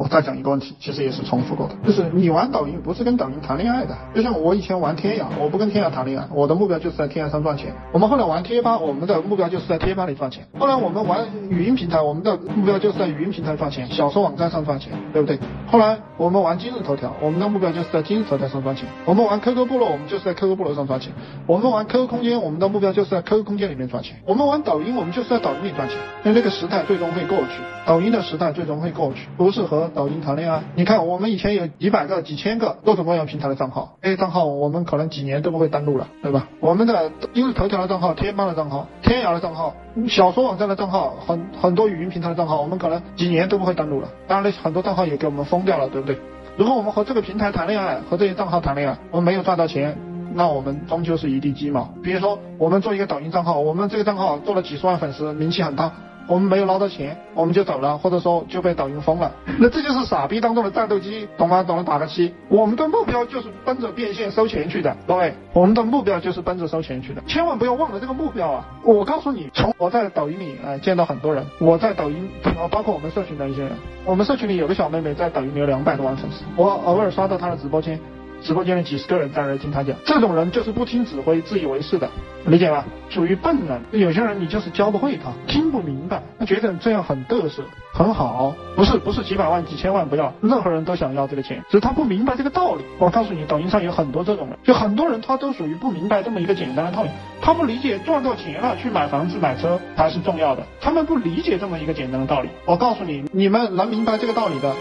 我再讲一个问题，其实也是重复过的，就是你玩抖音不是跟抖音谈恋爱的，就像我以前玩天涯，我不跟天涯谈恋爱，我的目标就是在天涯上赚钱。我们后来玩贴吧，我们的目标就是在贴吧里赚钱。后来我们玩语音平台，我们的目标就是在语音平台赚钱，小说网站上赚钱，对不对？后来我们玩今日头条，我们的目标就是在今日头条上赚钱。我们玩 QQ 部落，我们就是在 QQ 部落上赚钱。我们玩 QQ 空间，我们的目标就是在 QQ 空间里面赚钱。我们玩抖音，我们就是在抖音里赚钱。因为那个时代最终会过去，抖音的时代最终会过去，不是和抖音谈恋爱。你看，我们以前有几百个、几千个各种各样平台的账号，这些账号我们可能几年都不会登录了，对吧？我们的今日头条的账号、贴吧的账号、天涯的账号、小说网站的账号，很很多语音平台的账号，我们可能几年都不会登录了。当然了，很多账号也给我们封掉了，对不对？如果我们和这个平台谈恋爱，和这些账号谈恋爱，我们没有赚到钱，那我们终究是一地鸡毛。比如说，我们做一个抖音账号，我们这个账号做了几十万粉丝，名气很大。我们没有捞到钱，我们就走了，或者说就被抖音封了。那这就是傻逼当中的战斗机，懂吗？懂了，打个七。我们的目标就是奔着变现收钱去的，各位，我们的目标就是奔着收钱去的，千万不要忘了这个目标啊！我告诉你，从我在抖音里啊见到很多人，我在抖音啊，包括我们社群的一些人，我们社群里有个小妹妹在抖音里有两百多万粉丝，我偶尔刷到她的直播间。直播间里几十个人在那听他讲，这种人就是不听指挥、自以为是的，理解吧？属于笨人。有些人你就是教不会他，听不明白，他觉得这样很嘚瑟，很好。不是不是几百万、几千万不要，任何人都想要这个钱，只是他不明白这个道理。我告诉你，抖音上有很多这种人，就很多人他都属于不明白这么一个简单的道理，他不理解赚到钱了去买房子、买车才是重要的，他们不理解这么一个简单的道理。我告诉你，你们能明白这个道理的，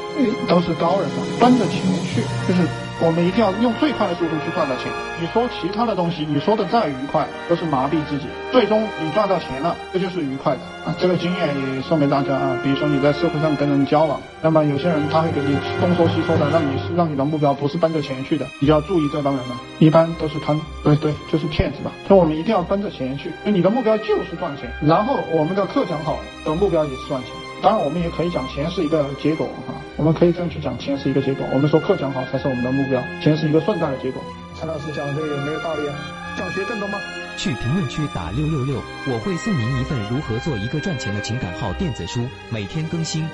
都是高人嘛，奔着钱去，就是。我们一定要用最快的速度去赚到钱。你说其他的东西，你说的再愉快，都是麻痹自己。最终你赚到钱了，这就是愉快的啊！这个经验也送给大家啊。比如说你在社会上跟人交往，那么有些人他会给你东说西说的，让你是让你的目标不是奔着钱去的，你就要注意这帮人了。一般都是坑，对对，就是骗子吧。所以我们一定要奔着钱去，因为你的目标就是赚钱。然后我们的课讲好，的目标也是赚钱。当然，我们也可以讲钱是一个结果哈，我们可以这样去讲，钱是一个结果。我们说课讲好才是我们的目标，钱是一个顺带的结果。陈老师讲的这个有没有道理啊？想学更多吗？去评论区打六六六，我会送您一份如何做一个赚钱的情感号电子书，每天更新。